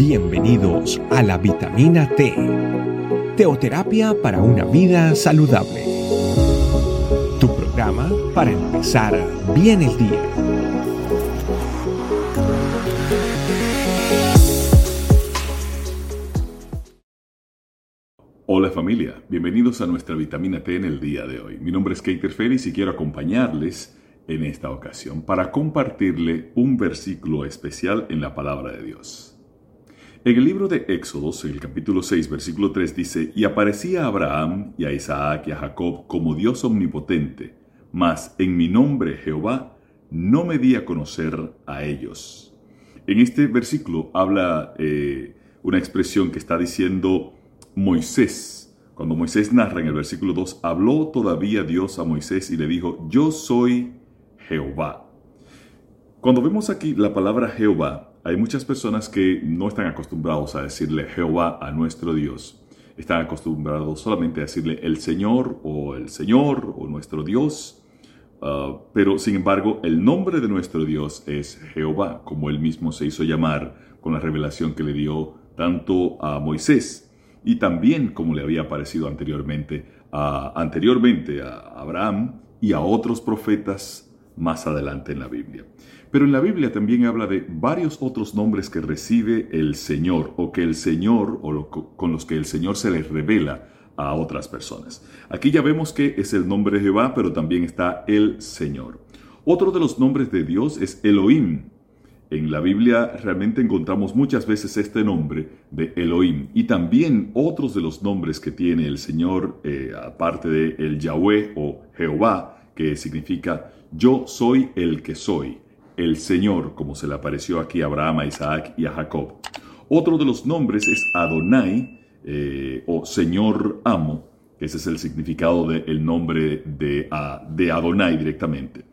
Bienvenidos a la vitamina T, teoterapia para una vida saludable. Tu programa para empezar bien el día. Hola familia, bienvenidos a nuestra vitamina T en el día de hoy. Mi nombre es Keiter Félix y quiero acompañarles en esta ocasión para compartirle un versículo especial en la palabra de Dios. En el libro de Éxodos, en el capítulo 6, versículo 3 dice, Y aparecía a Abraham y a Isaac y a Jacob como Dios omnipotente, mas en mi nombre Jehová no me di a conocer a ellos. En este versículo habla eh, una expresión que está diciendo Moisés. Cuando Moisés narra en el versículo 2, habló todavía Dios a Moisés y le dijo, yo soy Jehová. Cuando vemos aquí la palabra Jehová, hay muchas personas que no están acostumbrados a decirle Jehová a nuestro Dios. Están acostumbrados solamente a decirle el Señor o el Señor o nuestro Dios. Ah, pero sin embargo, el nombre de nuestro Dios es Jehová, como él mismo se hizo llamar con la revelación que le dio tanto a Moisés y también como le había aparecido anteriormente a, anteriormente a Abraham y a otros profetas más adelante en la Biblia. Pero en la Biblia también habla de varios otros nombres que recibe el Señor o que el Señor o con los que el Señor se les revela a otras personas. Aquí ya vemos que es el nombre de Jehová, pero también está el Señor. Otro de los nombres de Dios es Elohim. En la Biblia realmente encontramos muchas veces este nombre de Elohim y también otros de los nombres que tiene el Señor, eh, aparte de el Yahweh o Jehová, que significa yo soy el que soy el Señor, como se le apareció aquí a Abraham, a Isaac y a Jacob. Otro de los nombres es Adonai, eh, o Señor Amo, ese es el significado del nombre de, Adonai directamente.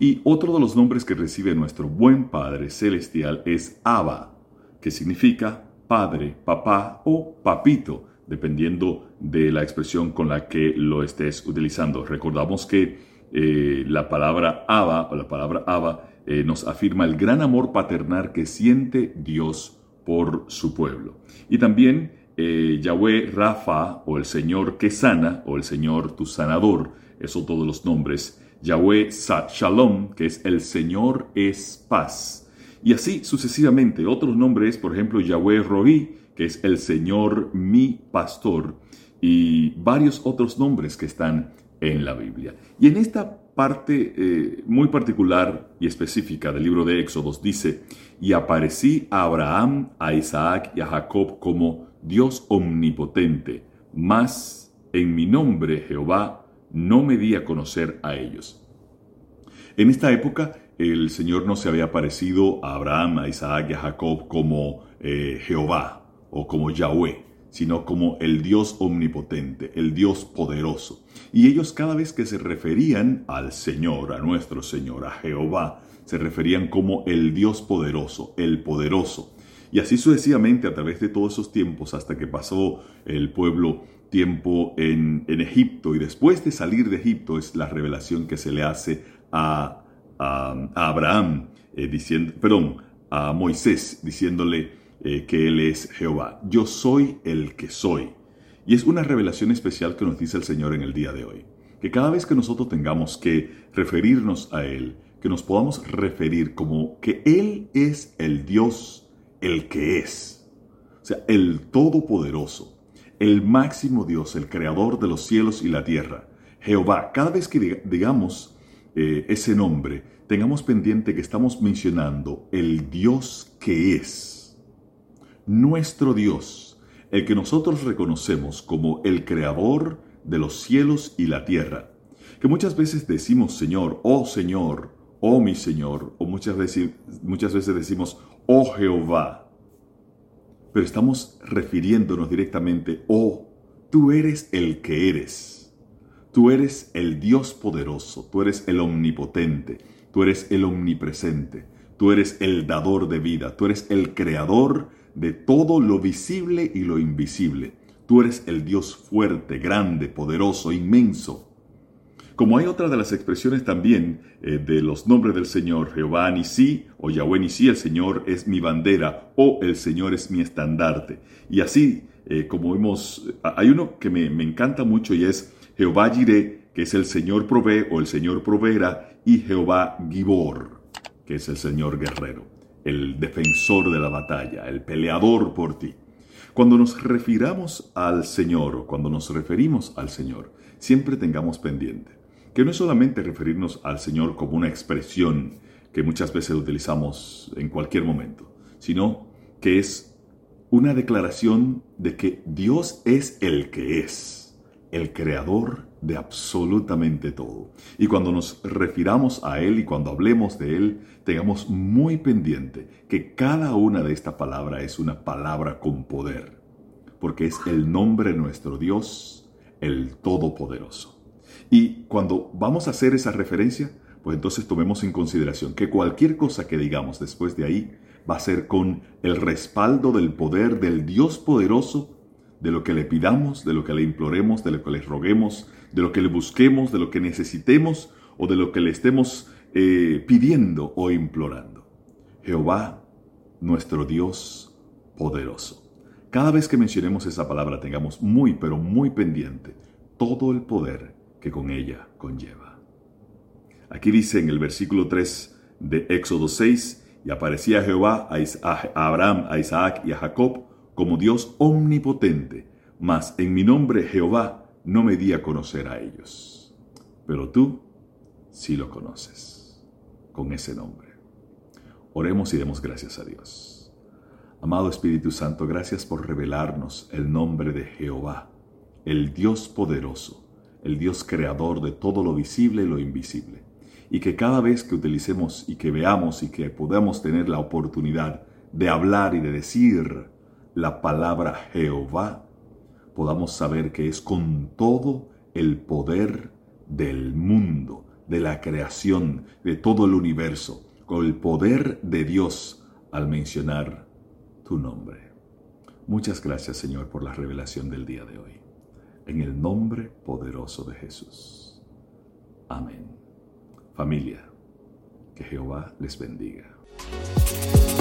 Y otro de los nombres que recibe nuestro buen Padre Celestial es Abba, que significa Padre, Papá o Papito, dependiendo de la expresión con la que lo estés utilizando. Recordamos que eh, la palabra Abba o la palabra Abba eh, nos afirma el gran amor paternal que siente Dios por su pueblo. Y también eh, Yahweh Rafa o el Señor que sana o el Señor tu sanador, esos todos los nombres. Yahweh Shalom, que es el Señor es paz. Y así sucesivamente. Otros nombres, por ejemplo, Yahweh Roí, que es el Señor mi pastor. Y varios otros nombres que están en la Biblia. Y en esta parte eh, muy particular y específica del libro de Éxodos dice, y aparecí a Abraham, a Isaac y a Jacob como Dios omnipotente, mas en mi nombre Jehová no me di a conocer a ellos. En esta época el Señor no se había aparecido a Abraham, a Isaac y a Jacob como eh, Jehová o como Yahweh sino como el Dios omnipotente, el Dios poderoso. Y ellos cada vez que se referían al Señor, a nuestro Señor, a Jehová, se referían como el Dios poderoso, el poderoso. Y así sucesivamente a través de todos esos tiempos hasta que pasó el pueblo tiempo en, Egipto y después de salir de Egipto es la revelación que se le hace a, Abraham, eh, diciendo, perdón, a Moisés diciéndole, eh, que Él es Jehová. Yo soy el que soy. Y es una revelación especial que nos dice el Señor en el día de hoy. Que cada vez que nosotros tengamos que referirnos a Él, que nos podamos referir como que Él es el Dios, el que es. O sea, el Todopoderoso, el máximo Dios, el Creador de los cielos y la tierra. Jehová, cada vez que digamos eh, ese nombre, tengamos pendiente que estamos mencionando el Dios que es nuestro Dios, el que nosotros reconocemos como el creador de los cielos y la tierra. Que muchas veces decimos Señor, oh Señor, oh mi Señor, o muchas veces, muchas veces decimos, oh Jehová. Pero estamos refiriéndonos directamente, oh, tú eres el que eres. Tú eres el Dios poderoso, tú eres el omnipotente, tú eres el omnipresente, tú eres el dador de vida, tú eres el creador de todo lo visible y lo invisible. Tú eres el Dios fuerte, grande, poderoso, inmenso. Como hay otra de las expresiones también eh, de los nombres del Señor, Jehová Nisi o Yahweh Nisi, el Señor es mi bandera o el Señor es mi estandarte. Y así, eh, como vemos, hay uno que me, me encanta mucho y es Jehová Jireh, que es el Señor provee o el Señor proveerá, y Jehová Gibor, que es el Señor guerrero, el defensor de la batalla, el peleador por ti. Cuando nos refiramos al Señor cuando nos referimos al Señor, siempre tengamos pendiente que no es solamente referirnos al Señor como una expresión que muchas veces utilizamos en cualquier momento, sino que es una declaración de que Dios es el que es, el creador de absolutamente todo. Y cuando nos refiramos a Él y cuando hablemos de Él, tengamos muy pendiente que cada una de esta palabra es una palabra con poder, porque es el nombre de nuestro Dios, el Todopoderoso. Y cuando vamos a hacer esa referencia, pues entonces tomemos en consideración que cualquier cosa que digamos después de ahí va a ser con el respaldo del poder del Dios poderoso, de lo que le pidamos, de lo que le imploremos, de lo que le roguemos, de lo que le busquemos, de lo que necesitemos o de lo que le estemos eh, pidiendo o implorando. Jehová, nuestro Dios poderoso. Cada vez que mencionemos esa palabra tengamos muy, pero muy pendiente todo el poder que con ella conlleva. Aquí dice en el versículo 3 de Éxodo 6, y aparecía Jehová a Abraham, a Isaac y a Jacob como Dios omnipotente, mas en mi nombre Jehová no me di a conocer a ellos. Pero tú sí lo conoces con ese nombre. Oremos y demos gracias a Dios. Amado Espíritu Santo, gracias por revelarnos el nombre de Jehová, el Dios poderoso el Dios creador de todo lo visible y lo invisible. Y que cada vez que utilicemos y que veamos y que podamos tener la oportunidad de hablar y de decir la palabra Jehová, podamos saber que es con todo el poder del mundo, de la creación, de todo el universo, con el poder de Dios al mencionar tu nombre. Muchas gracias Señor por la revelación del día de hoy en el nombre poderoso de Jesús. Amén. Familia, que Jehová les bendiga.